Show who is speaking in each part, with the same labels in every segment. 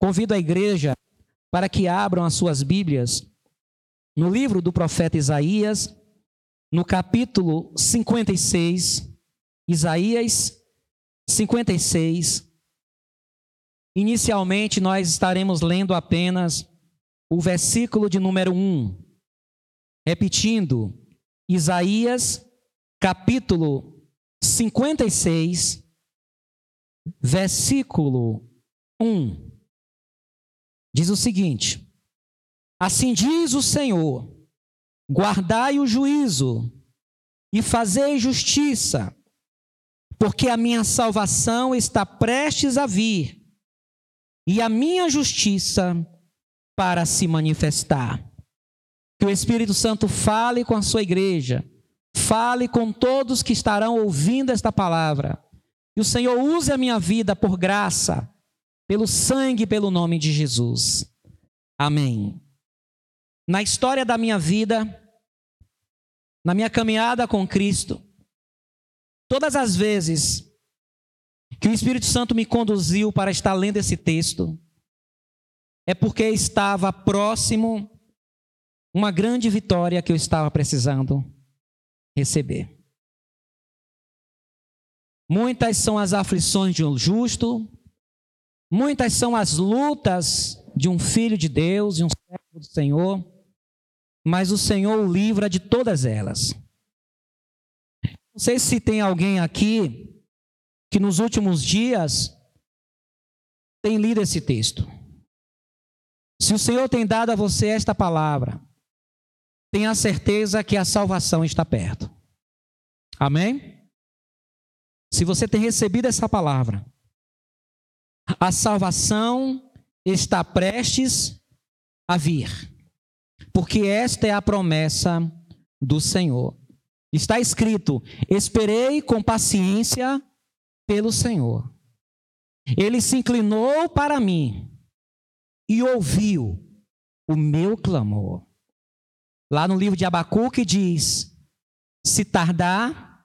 Speaker 1: Convido a igreja para que abram as suas Bíblias no livro do profeta Isaías, no capítulo 56, Isaías 56. Inicialmente, nós estaremos lendo apenas o versículo de número 1. Repetindo, Isaías, capítulo 56, versículo 1. Diz o seguinte: Assim diz o Senhor: guardai o juízo e fazei justiça, porque a minha salvação está prestes a vir e a minha justiça para se manifestar. Que o Espírito Santo fale com a sua igreja, fale com todos que estarão ouvindo esta palavra. Que o Senhor use a minha vida por graça, pelo sangue e pelo nome de Jesus. Amém. Na história da minha vida, na minha caminhada com Cristo, todas as vezes que o Espírito Santo me conduziu para estar lendo esse texto, é porque estava próximo uma grande vitória que eu estava precisando receber. Muitas são as aflições de um justo, muitas são as lutas de um filho de Deus, de um servo do Senhor, mas o Senhor o livra de todas elas. Não sei se tem alguém aqui que nos últimos dias tem lido esse texto. Se o Senhor tem dado a você esta palavra, tenha certeza que a salvação está perto. Amém? Se você tem recebido essa palavra, a salvação está prestes a vir, porque esta é a promessa do Senhor. Está escrito: Esperei com paciência pelo Senhor. Ele se inclinou para mim e ouviu o meu clamor. Lá no livro de Abacuque diz: Se tardar,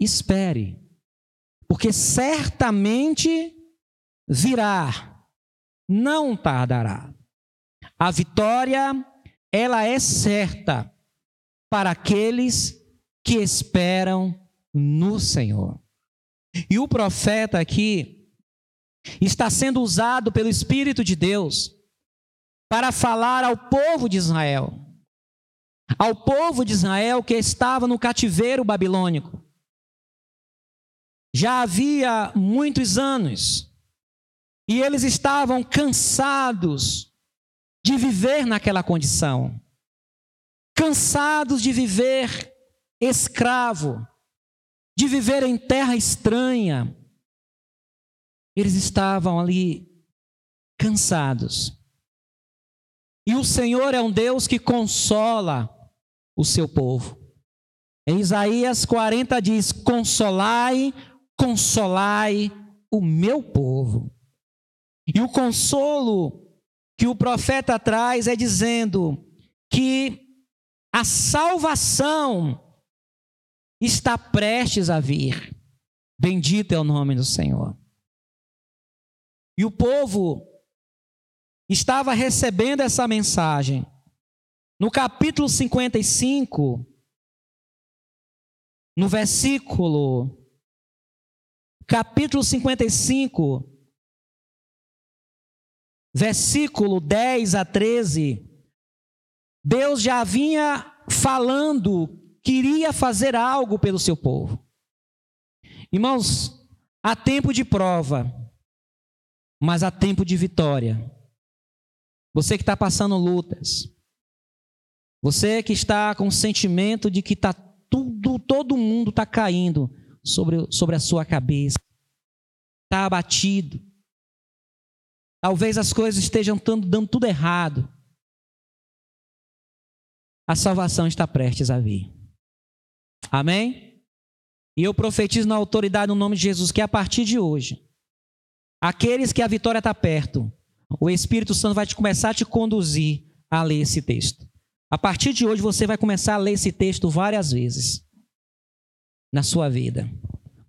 Speaker 1: espere, porque certamente virá, não tardará. A vitória, ela é certa para aqueles que esperam no Senhor. E o profeta aqui está sendo usado pelo Espírito de Deus para falar ao povo de Israel, ao povo de Israel que estava no cativeiro babilônico. Já havia muitos anos e eles estavam cansados de viver naquela condição, cansados de viver escravo, de viver em terra estranha. Eles estavam ali cansados. E o Senhor é um Deus que consola o seu povo. Em Isaías 40 diz: Consolai, consolai o meu povo. E o consolo que o profeta traz é dizendo que a salvação está prestes a vir. Bendito é o nome do Senhor. E o povo estava recebendo essa mensagem. No capítulo 55, no versículo capítulo 55, versículo 10 a 13, Deus já vinha falando queria fazer algo pelo seu povo. Irmãos, há tempo de prova, mas há tempo de vitória. Você que está passando lutas, você que está com o sentimento de que está tudo, todo mundo está caindo sobre, sobre a sua cabeça, está abatido. Talvez as coisas estejam dando, tudo errado. A salvação está prestes a vir. Amém? E eu profetizo na autoridade no nome de Jesus que a partir de hoje, aqueles que a vitória está perto, o Espírito Santo vai te começar a te conduzir a ler esse texto. A partir de hoje você vai começar a ler esse texto várias vezes na sua vida,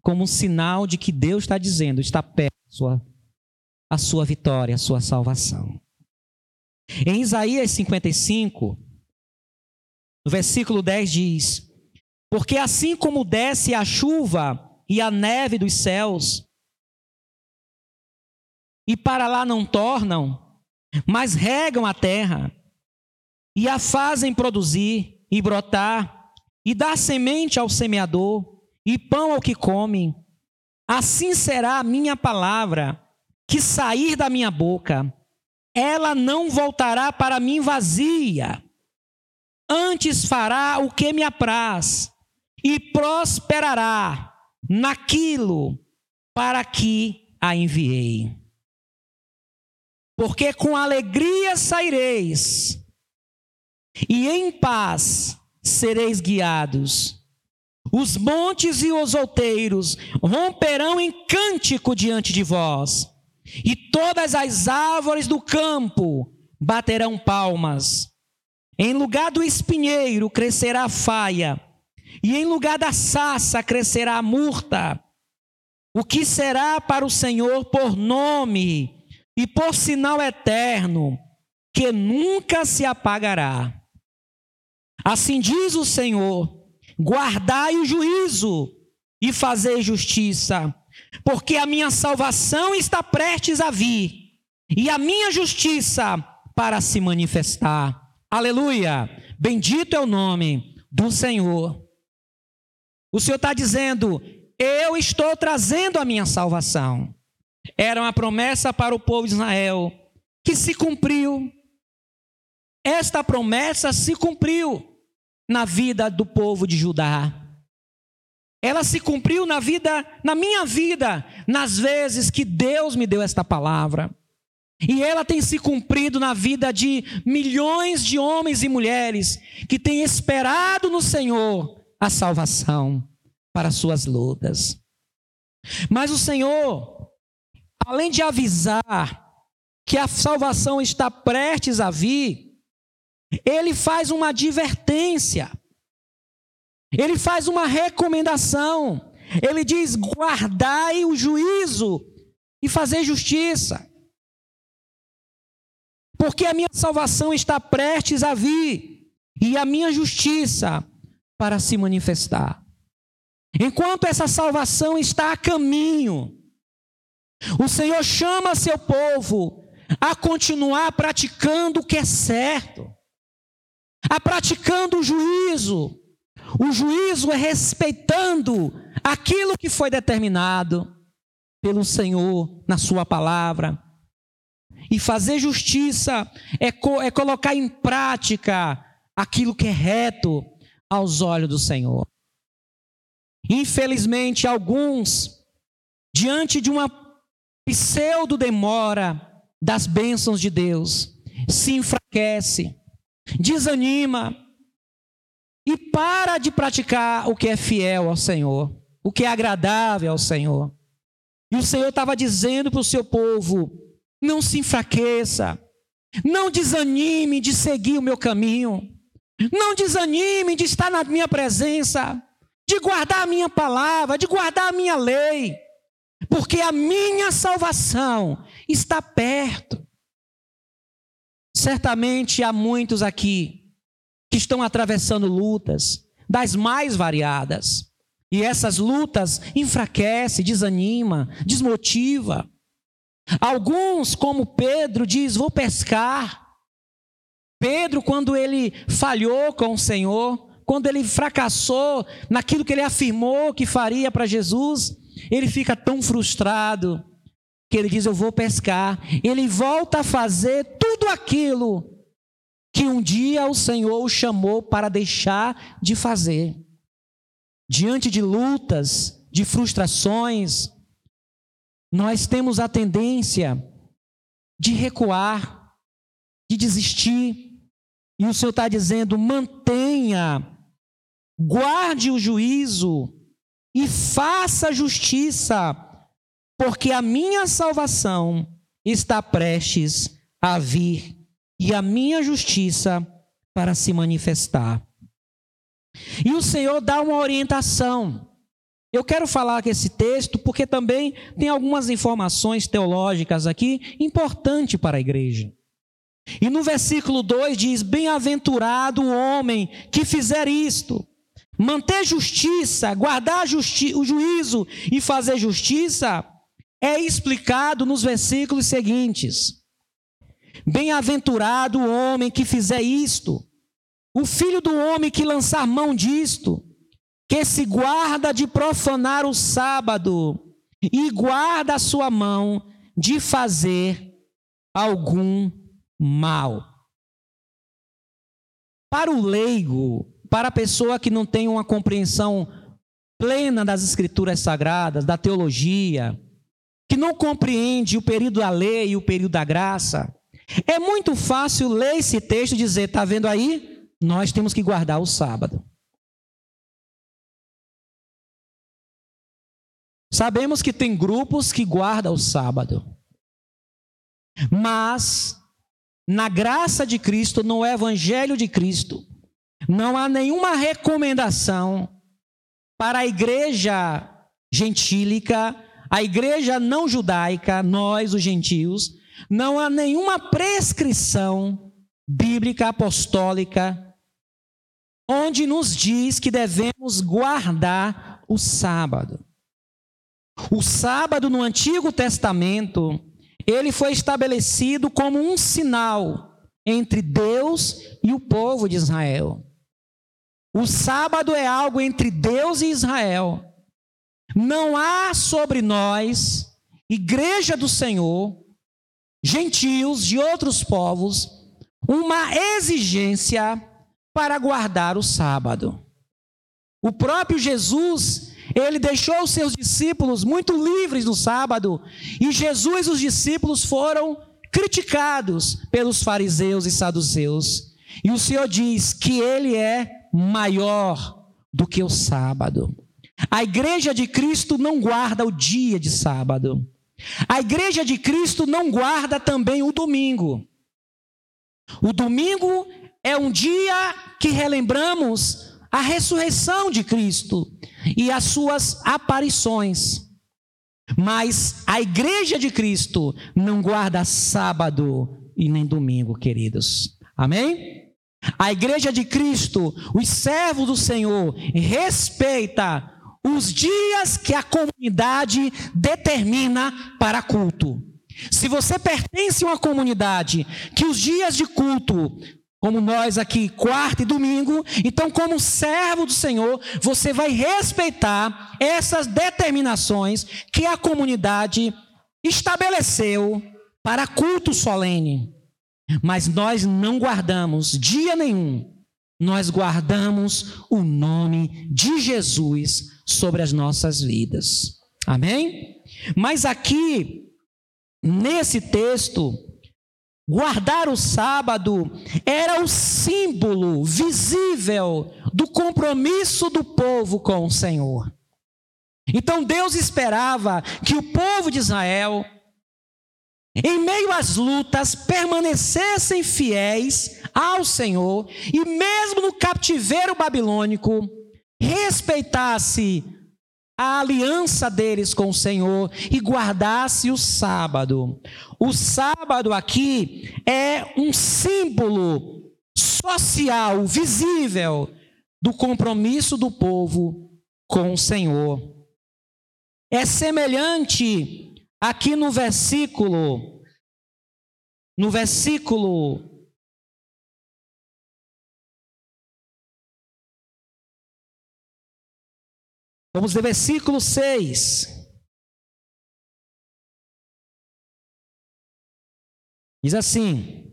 Speaker 1: como um sinal de que Deus está dizendo, está perto da sua, a sua vitória, a sua salvação. Em Isaías 55, no versículo 10 diz: Porque assim como desce a chuva e a neve dos céus, e para lá não tornam, mas regam a terra, e a fazem produzir e brotar, e dar semente ao semeador, e pão ao que come, assim será a minha palavra que sair da minha boca, ela não voltará para mim vazia, antes fará o que me apraz, e prosperará naquilo para que a enviei. Porque com alegria saireis, e em paz sereis guiados. Os montes e os outeiros romperão em cântico diante de vós e todas as árvores do campo baterão palmas. Em lugar do espinheiro crescerá a faia, e em lugar da sassa crescerá a murta. O que será para o Senhor por nome e por sinal eterno, que nunca se apagará. Assim diz o Senhor: guardai o juízo e fazei justiça porque a minha salvação está prestes a vir e a minha justiça para se manifestar. Aleluia! Bendito é o nome do Senhor. O Senhor está dizendo: Eu estou trazendo a minha salvação. Era uma promessa para o povo de Israel que se cumpriu. Esta promessa se cumpriu na vida do povo de Judá ela se cumpriu na vida, na minha vida, nas vezes que Deus me deu esta palavra. E ela tem se cumprido na vida de milhões de homens e mulheres que têm esperado no Senhor a salvação para suas lutas. Mas o Senhor, além de avisar que a salvação está prestes a vir, ele faz uma advertência ele faz uma recomendação. Ele diz: guardai o juízo e fazer justiça. Porque a minha salvação está prestes a vir e a minha justiça para se manifestar. Enquanto essa salvação está a caminho, o Senhor chama seu povo a continuar praticando o que é certo, a praticando o juízo, o juízo é respeitando aquilo que foi determinado pelo Senhor na Sua palavra. E fazer justiça é, co é colocar em prática aquilo que é reto aos olhos do Senhor. Infelizmente, alguns, diante de uma pseudo-demora das bênçãos de Deus, se enfraquece, desanima, e para de praticar o que é fiel ao Senhor, o que é agradável ao Senhor. E o Senhor estava dizendo para o seu povo: não se enfraqueça, não desanime de seguir o meu caminho, não desanime de estar na minha presença, de guardar a minha palavra, de guardar a minha lei, porque a minha salvação está perto. Certamente há muitos aqui que estão atravessando lutas das mais variadas. E essas lutas enfraquece, desanima, desmotiva. Alguns, como Pedro, diz: "Vou pescar". Pedro, quando ele falhou com o Senhor, quando ele fracassou naquilo que ele afirmou que faria para Jesus, ele fica tão frustrado que ele diz: Eu vou pescar. Ele volta a fazer tudo aquilo que um dia o Senhor o chamou para deixar de fazer. Diante de lutas, de frustrações, nós temos a tendência de recuar, de desistir. E o Senhor está dizendo: mantenha, guarde o juízo e faça justiça, porque a minha salvação está prestes a vir e a minha justiça para se manifestar. E o Senhor dá uma orientação. Eu quero falar que esse texto porque também tem algumas informações teológicas aqui importantes para a igreja. E no versículo 2 diz: Bem-aventurado o homem que fizer isto, manter justiça, guardar justi o juízo e fazer justiça, é explicado nos versículos seguintes. Bem-aventurado o homem que fizer isto, o filho do homem que lançar mão disto, que se guarda de profanar o sábado e guarda a sua mão de fazer algum mal. Para o leigo, para a pessoa que não tem uma compreensão plena das escrituras sagradas, da teologia, que não compreende o período da lei e o período da graça, é muito fácil ler esse texto e dizer: está vendo aí? Nós temos que guardar o sábado. Sabemos que tem grupos que guardam o sábado. Mas, na graça de Cristo, no Evangelho de Cristo, não há nenhuma recomendação para a igreja gentílica, a igreja não judaica, nós, os gentios, não há nenhuma prescrição bíblica apostólica onde nos diz que devemos guardar o sábado. O sábado no Antigo Testamento, ele foi estabelecido como um sinal entre Deus e o povo de Israel. O sábado é algo entre Deus e Israel. Não há sobre nós, igreja do Senhor, gentios de outros povos, uma exigência para guardar o sábado. O próprio Jesus ele deixou os seus discípulos muito livres no sábado, e Jesus e os discípulos foram criticados pelos fariseus e saduceus. E o Senhor diz que ele é maior do que o sábado. A igreja de Cristo não guarda o dia de sábado. A igreja de Cristo não guarda também o domingo. O domingo é um dia que relembramos a ressurreição de Cristo e as suas aparições. Mas a igreja de Cristo não guarda sábado e nem domingo, queridos. Amém? A igreja de Cristo, os servos do Senhor, respeita os dias que a comunidade determina para culto. Se você pertence a uma comunidade que os dias de culto como nós aqui, quarta e domingo. Então, como servo do Senhor, você vai respeitar essas determinações que a comunidade estabeleceu para culto solene. Mas nós não guardamos dia nenhum, nós guardamos o nome de Jesus sobre as nossas vidas. Amém? Mas aqui, nesse texto, Guardar o sábado era o símbolo visível do compromisso do povo com o Senhor. Então Deus esperava que o povo de Israel, em meio às lutas, permanecessem fiéis ao Senhor e, mesmo no cativeiro babilônico, respeitasse a aliança deles com o Senhor e guardasse o sábado. O sábado aqui é um símbolo social, visível, do compromisso do povo com o Senhor. É semelhante aqui no versículo, no versículo Vamos ler versículo 6. Diz assim: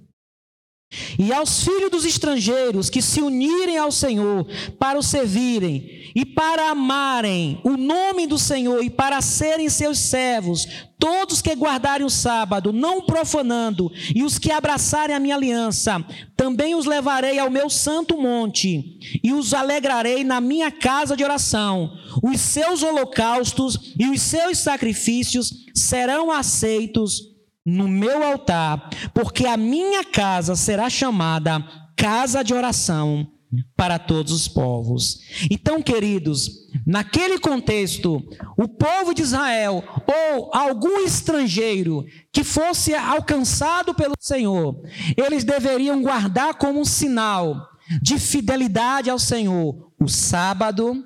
Speaker 1: E aos filhos dos estrangeiros que se unirem ao Senhor para o servirem e para amarem o nome do Senhor e para serem seus servos, todos que guardarem o sábado, não profanando, e os que abraçarem a minha aliança, também os levarei ao meu santo monte e os alegrarei na minha casa de oração. Os seus holocaustos e os seus sacrifícios serão aceitos no meu altar, porque a minha casa será chamada casa de oração para todos os povos. Então, queridos, naquele contexto, o povo de Israel ou algum estrangeiro que fosse alcançado pelo Senhor, eles deveriam guardar como um sinal de fidelidade ao Senhor o sábado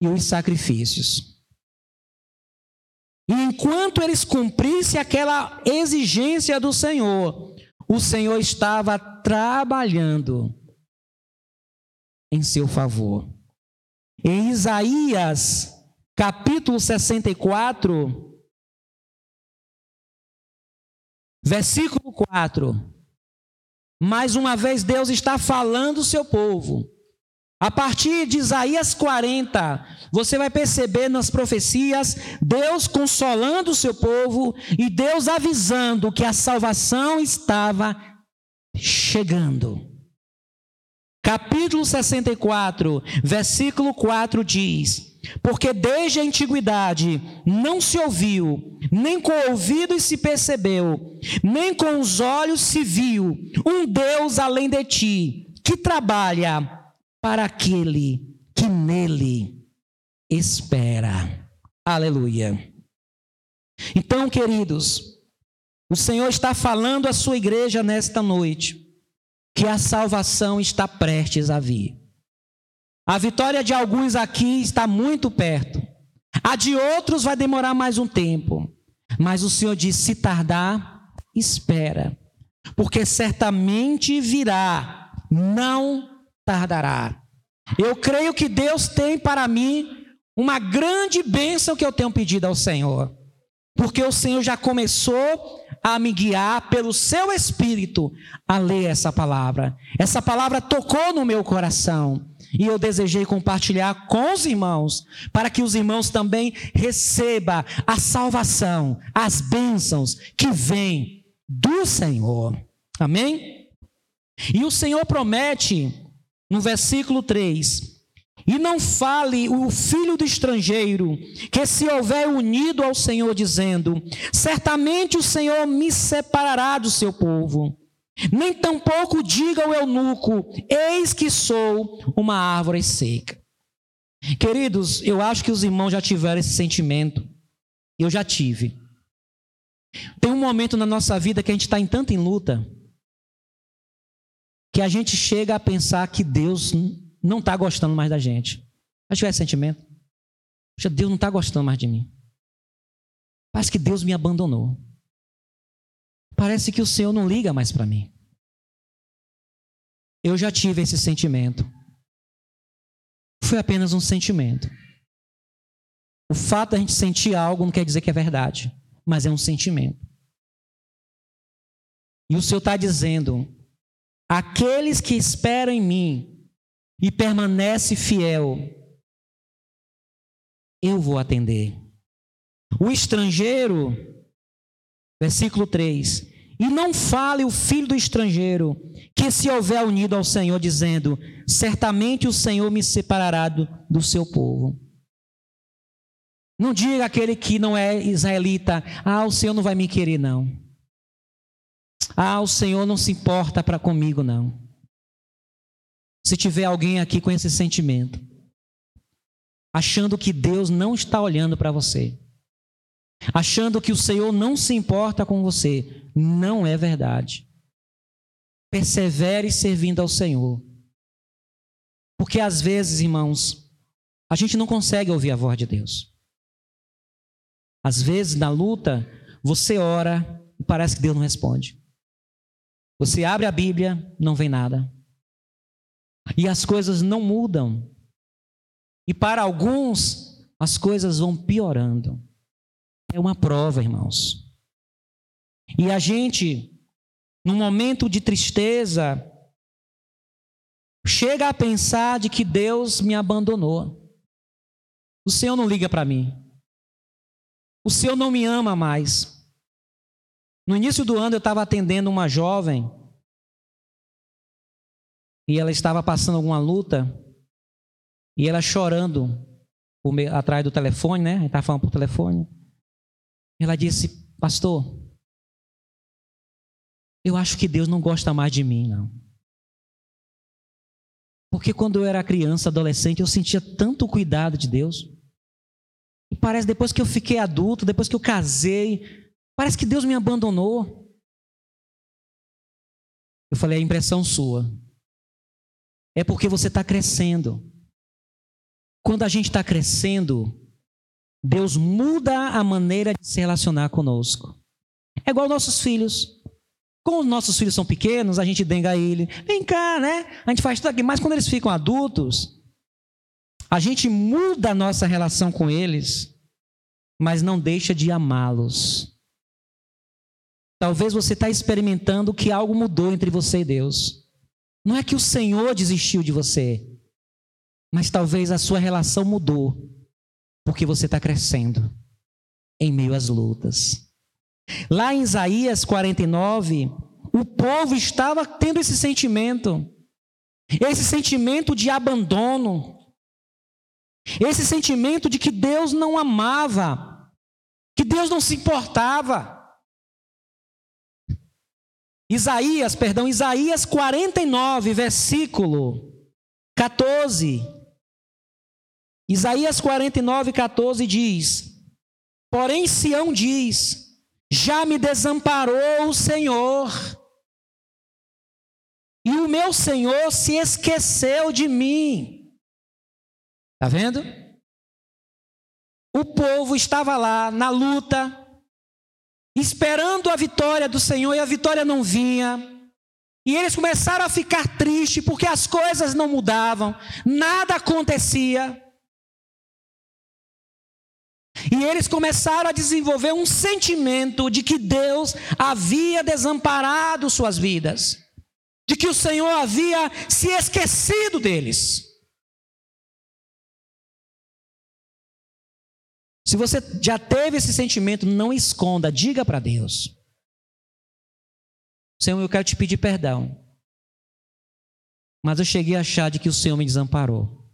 Speaker 1: e os sacrifícios. E enquanto eles cumprissem aquela exigência do Senhor, o Senhor estava trabalhando em seu favor. Em Isaías, capítulo 64, versículo 4. Mais uma vez Deus está falando o seu povo. A partir de Isaías 40, você vai perceber nas profecias Deus consolando o seu povo e Deus avisando que a salvação estava chegando. Capítulo 64, versículo 4 diz: Porque desde a antiguidade não se ouviu, nem com o ouvido se percebeu, nem com os olhos se viu um Deus além de ti, que trabalha para aquele que nele espera. Aleluia. Então, queridos, o Senhor está falando à sua igreja nesta noite que a salvação está prestes a vir. A vitória de alguns aqui está muito perto. A de outros vai demorar mais um tempo. Mas o Senhor diz: se tardar, espera, porque certamente virá, não tardará. Eu creio que Deus tem para mim uma grande bênção que eu tenho pedido ao Senhor, porque o Senhor já começou a me guiar pelo seu espírito a ler essa palavra. Essa palavra tocou no meu coração e eu desejei compartilhar com os irmãos, para que os irmãos também recebam a salvação, as bênçãos que vêm do Senhor. Amém? E o Senhor promete, no versículo 3, e não fale o filho do estrangeiro, que se houver unido ao Senhor, dizendo: Certamente o Senhor me separará do seu povo. Nem tampouco diga o eunuco: Eis que sou uma árvore seca. Queridos, eu acho que os irmãos já tiveram esse sentimento. Eu já tive. Tem um momento na nossa vida que a gente está em tanta em luta que a gente chega a pensar que Deus não está gostando mais da gente. Já tiver sentimento? Poxa, Deus não está gostando mais de mim. Parece que Deus me abandonou. Parece que o Senhor não liga mais para mim. Eu já tive esse sentimento. Foi apenas um sentimento. O fato de a gente sentir algo não quer dizer que é verdade, mas é um sentimento. E o Senhor está dizendo: aqueles que esperam em mim e permanece fiel, eu vou atender. O estrangeiro, versículo 3: E não fale o filho do estrangeiro, que se houver unido ao Senhor, dizendo: Certamente o Senhor me separará do, do seu povo. Não diga aquele que não é israelita: Ah, o Senhor não vai me querer, não. Ah, o Senhor não se importa para comigo, não. Se tiver alguém aqui com esse sentimento, achando que Deus não está olhando para você, achando que o Senhor não se importa com você, não é verdade. Persevere servindo ao Senhor. Porque às vezes, irmãos, a gente não consegue ouvir a voz de Deus. Às vezes, na luta, você ora e parece que Deus não responde. Você abre a Bíblia, não vem nada. E as coisas não mudam. E para alguns, as coisas vão piorando. É uma prova, irmãos. E a gente, num momento de tristeza, chega a pensar de que Deus me abandonou. O Senhor não liga para mim. O Senhor não me ama mais. No início do ano eu estava atendendo uma jovem e ela estava passando alguma luta e ela chorando atrás do telefone, né? Estava falando por telefone. Ela disse, pastor, eu acho que Deus não gosta mais de mim, não. Porque quando eu era criança, adolescente, eu sentia tanto cuidado de Deus. E parece depois que eu fiquei adulto, depois que eu casei, parece que Deus me abandonou. Eu falei, é impressão sua. É porque você está crescendo. Quando a gente está crescendo, Deus muda a maneira de se relacionar conosco. É igual nossos filhos. Os nossos filhos são pequenos, a gente denga ele. Vem cá, né? A gente faz tudo aqui. Mas quando eles ficam adultos, a gente muda a nossa relação com eles, mas não deixa de amá-los. Talvez você está experimentando que algo mudou entre você e Deus. Não é que o Senhor desistiu de você, mas talvez a sua relação mudou porque você está crescendo em meio às lutas. Lá em Isaías 49, o povo estava tendo esse sentimento, esse sentimento de abandono, esse sentimento de que Deus não amava, que Deus não se importava. Isaías, perdão, Isaías 49, versículo 14. Isaías 49, 14 diz: Porém, Sião diz: Já me desamparou o Senhor, e o meu Senhor se esqueceu de mim. Está vendo? O povo estava lá na luta, esperando a vitória do Senhor, e a vitória não vinha. E eles começaram a ficar tristes porque as coisas não mudavam, nada acontecia. E eles começaram a desenvolver um sentimento de que Deus havia desamparado suas vidas, de que o Senhor havia se esquecido deles. Se você já teve esse sentimento, não esconda, diga para Deus: Senhor, eu quero te pedir perdão, mas eu cheguei a achar de que o Senhor me desamparou.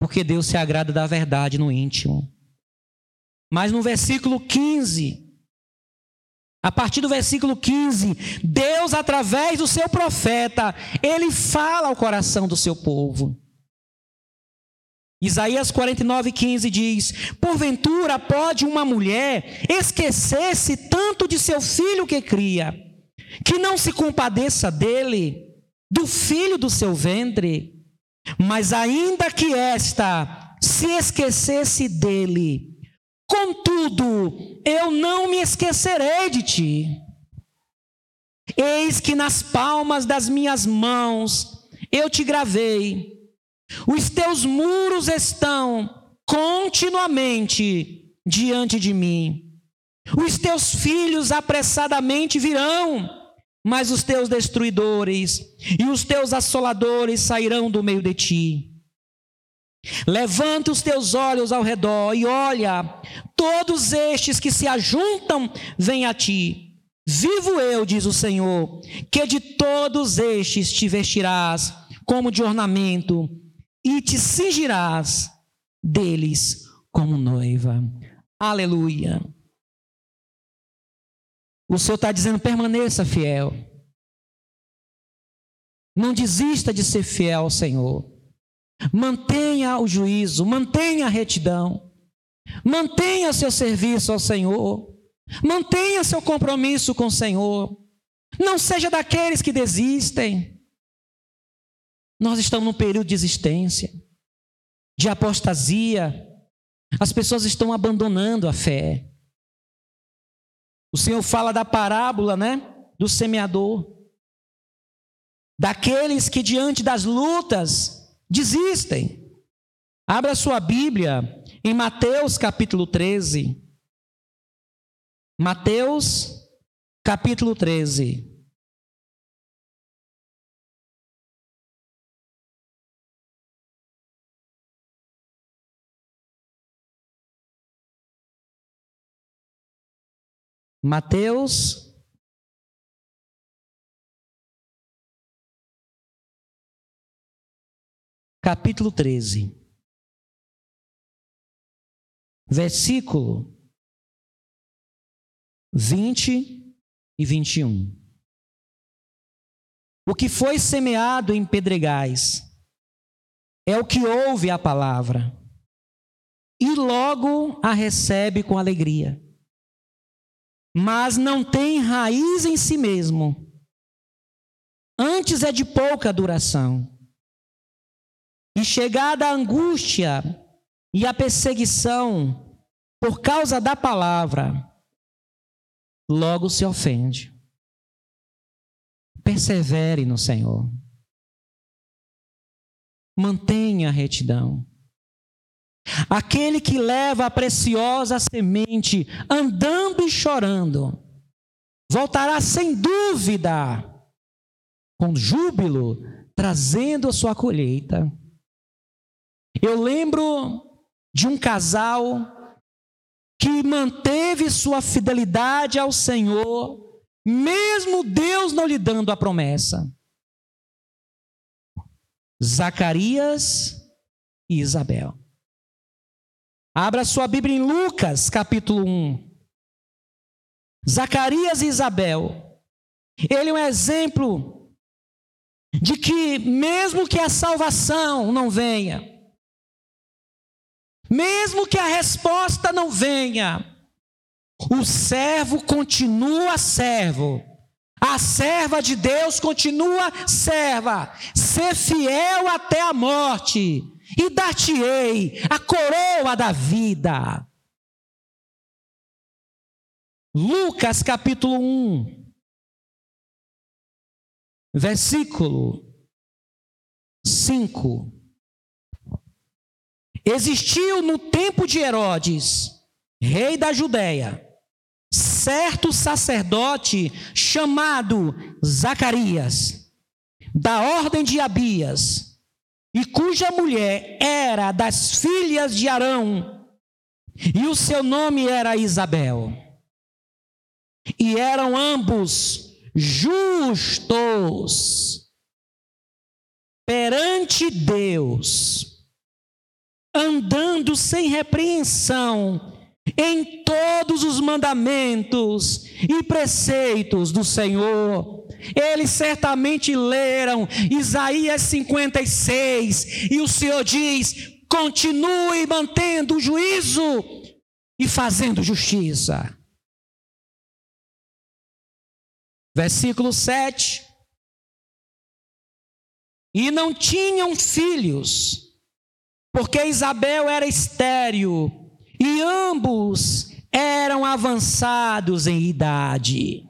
Speaker 1: Porque Deus se agrada da verdade no íntimo. Mas no versículo 15, a partir do versículo 15, Deus, através do seu profeta, ele fala ao coração do seu povo. Isaías 49, 15 diz: Porventura pode uma mulher esquecer-se tanto de seu filho que cria, que não se compadeça dele, do filho do seu ventre? Mas ainda que esta se esquecesse dele, contudo, eu não me esquecerei de ti. Eis que nas palmas das minhas mãos eu te gravei, os teus muros estão continuamente diante de mim. Os teus filhos apressadamente virão mas os teus destruidores e os teus assoladores sairão do meio de ti. Levanta os teus olhos ao redor e olha, todos estes que se ajuntam vêm a ti. Vivo eu, diz o Senhor, que de todos estes te vestirás como de ornamento e te cingirás deles como noiva. Aleluia. O Senhor está dizendo: permaneça fiel. Não desista de ser fiel ao Senhor. Mantenha o juízo, mantenha a retidão. Mantenha seu serviço ao Senhor. Mantenha seu compromisso com o Senhor. Não seja daqueles que desistem. Nós estamos num período de existência, de apostasia. As pessoas estão abandonando a fé. O Senhor fala da parábola, né? Do semeador. Daqueles que diante das lutas desistem. Abra sua Bíblia em Mateus capítulo 13. Mateus capítulo 13. Mateus capítulo 13, versículo 20 e 21. o que foi semeado em pedregais é o que ouve a palavra e logo a recebe com alegria, mas não tem raiz em si mesmo, antes é de pouca duração. E chegada a angústia e a perseguição por causa da palavra, logo se ofende. Persevere no Senhor. Mantenha a retidão. Aquele que leva a preciosa semente andando e chorando, voltará sem dúvida, com júbilo, trazendo a sua colheita. Eu lembro de um casal que manteve sua fidelidade ao Senhor, mesmo Deus não lhe dando a promessa. Zacarias e Isabel. Abra sua Bíblia em Lucas, capítulo 1. Zacarias e Isabel. Ele é um exemplo de que, mesmo que a salvação não venha, mesmo que a resposta não venha, o servo continua servo. A serva de Deus continua serva. Ser fiel até a morte. E dar-te-ei a coroa da vida. Lucas capítulo 1, versículo 5. Existiu no tempo de Herodes, rei da Judéia, certo sacerdote chamado Zacarias, da ordem de Abias, e cuja mulher era das filhas de Arão, e o seu nome era Isabel. E eram ambos justos perante Deus andando sem repreensão em todos os mandamentos e preceitos do Senhor. Eles certamente leram Isaías 56 e o Senhor diz: continue mantendo o juízo e fazendo justiça. Versículo 7. E não tinham filhos porque Isabel era estéril e ambos eram avançados em idade.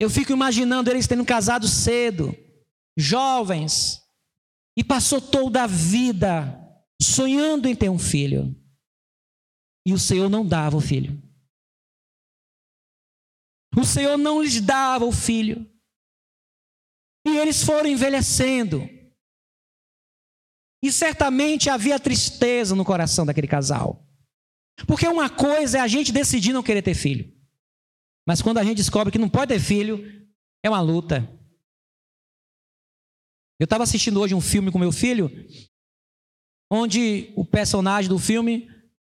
Speaker 1: Eu fico imaginando eles tendo casado cedo, jovens, e passou toda a vida sonhando em ter um filho. E o Senhor não dava o filho. O Senhor não lhes dava o filho. E eles foram envelhecendo. E certamente havia tristeza no coração daquele casal. Porque uma coisa é a gente decidir não querer ter filho. Mas quando a gente descobre que não pode ter filho, é uma luta. Eu estava assistindo hoje um filme com meu filho, onde o personagem do filme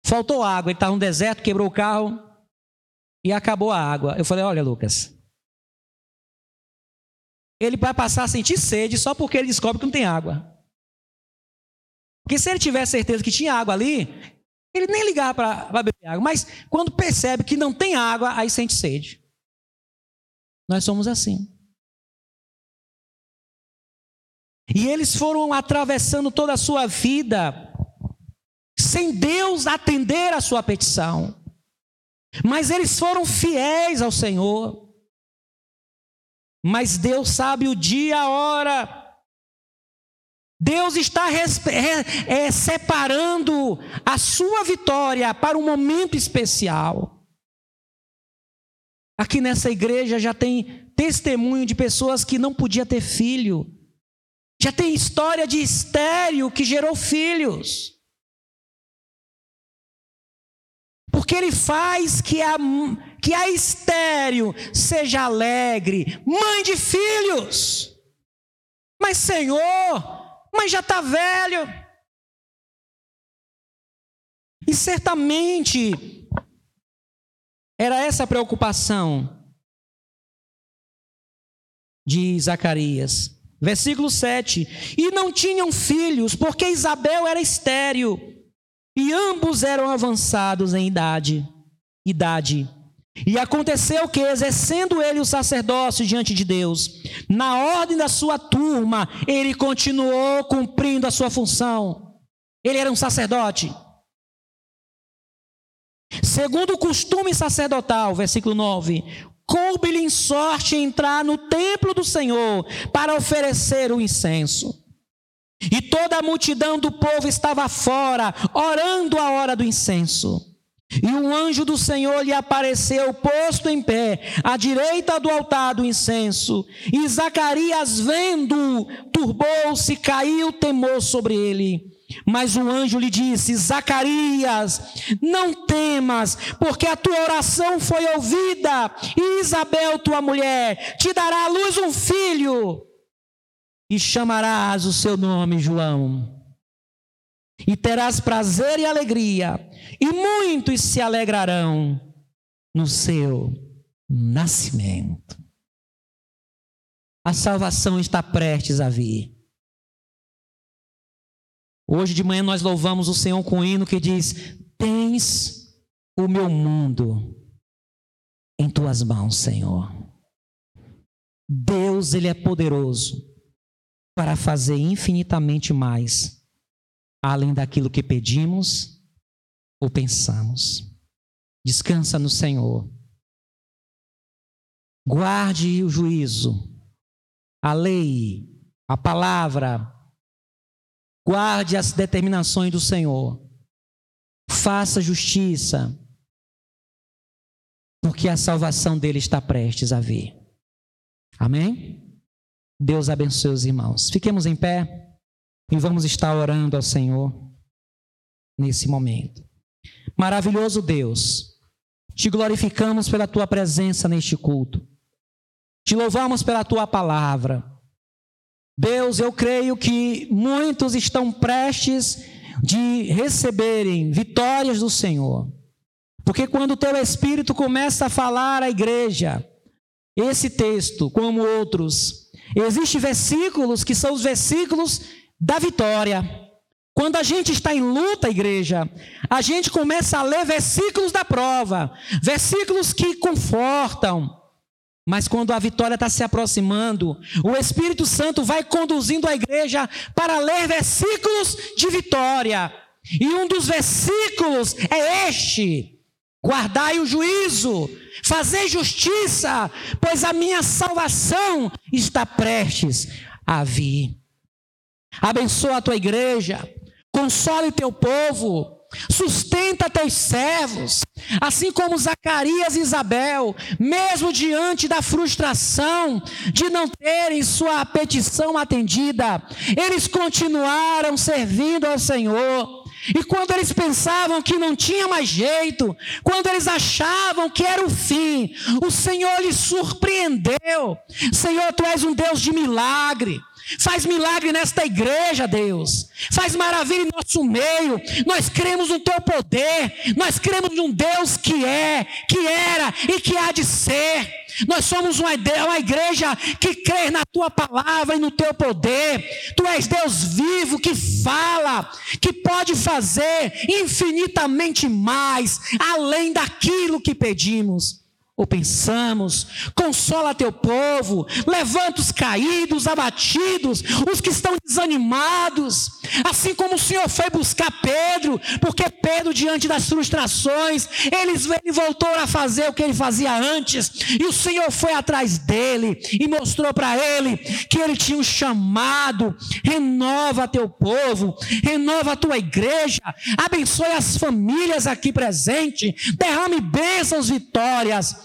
Speaker 1: faltou água. Ele estava no deserto, quebrou o carro e acabou a água. Eu falei: Olha, Lucas, ele vai passar a sentir sede só porque ele descobre que não tem água. Porque se ele tivesse certeza que tinha água ali, ele nem ligava para beber água. Mas quando percebe que não tem água, aí sente sede. Nós somos assim. E eles foram atravessando toda a sua vida sem Deus atender a sua petição. Mas eles foram fiéis ao Senhor. Mas Deus sabe o dia, a hora Deus está é, separando a sua vitória para um momento especial. Aqui nessa igreja já tem testemunho de pessoas que não podia ter filho. Já tem história de estéreo que gerou filhos. Porque ele faz que a, que a estéreo seja alegre, mãe de filhos. Mas, Senhor, mas já está velho. E certamente era essa a preocupação de Zacarias. Versículo 7. E não tinham filhos, porque Isabel era estéril, e ambos eram avançados em idade. Idade. E aconteceu que, exercendo ele o sacerdócio diante de Deus, na ordem da sua turma, ele continuou cumprindo a sua função. Ele era um sacerdote. Segundo o costume sacerdotal, versículo 9: coube-lhe em sorte entrar no templo do Senhor para oferecer o incenso. E toda a multidão do povo estava fora, orando a hora do incenso. E um anjo do Senhor lhe apareceu posto em pé, à direita do altar do incenso. E Zacarias, vendo, turbou-se, caiu temor sobre ele. Mas o anjo lhe disse: Zacarias, não temas, porque a tua oração foi ouvida, e Isabel, tua mulher, te dará à luz um filho, e chamarás o seu nome João. E terás prazer e alegria, e muitos se alegrarão no seu nascimento. A salvação está prestes a vir. Hoje de manhã nós louvamos o Senhor com um hino que diz: Tens o meu mundo em tuas mãos, Senhor. Deus, Ele é poderoso para fazer infinitamente mais, além daquilo que pedimos ou pensamos. Descansa no Senhor. Guarde o juízo, a lei, a palavra, Guarde as determinações do Senhor. Faça justiça. Porque a salvação dele está prestes a vir. Amém? Deus abençoe os irmãos. Fiquemos em pé e vamos estar orando ao Senhor nesse momento. Maravilhoso Deus, te glorificamos pela tua presença neste culto. Te louvamos pela tua palavra. Deus, eu creio que muitos estão prestes de receberem vitórias do Senhor. Porque quando o teu Espírito começa a falar à igreja, esse texto, como outros, existem versículos que são os versículos da vitória. Quando a gente está em luta, igreja, a gente começa a ler versículos da prova, versículos que confortam, mas quando a vitória está se aproximando, o Espírito Santo vai conduzindo a igreja para ler versículos de vitória. E um dos versículos é este: guardai o juízo, fazei justiça, pois a minha salvação está prestes a vir. Abençoa a tua igreja, console teu povo, sustenta teus servos, assim como Zacarias e Isabel, mesmo diante da frustração de não terem sua petição atendida, eles continuaram servindo ao Senhor. E quando eles pensavam que não tinha mais jeito, quando eles achavam que era o fim, o Senhor lhes surpreendeu. Senhor, tu és um Deus de milagre. Faz milagre nesta igreja, Deus. Faz maravilha em nosso meio. Nós cremos no teu poder. Nós cremos num Deus que é, que era e que há de ser. Nós somos uma igreja que crê na tua palavra e no teu poder. Tu és Deus vivo que fala, que pode fazer infinitamente mais, além daquilo que pedimos ou pensamos, consola teu povo, levanta os caídos, abatidos, os que estão desanimados, assim como o Senhor foi buscar Pedro, porque Pedro, diante das frustrações, ele, voltou a fazer o que ele fazia antes, e o Senhor foi atrás dele e mostrou para ele que ele tinha um chamado. Renova teu povo, renova a tua igreja, abençoe as famílias aqui presentes, derrame bênçãos, vitórias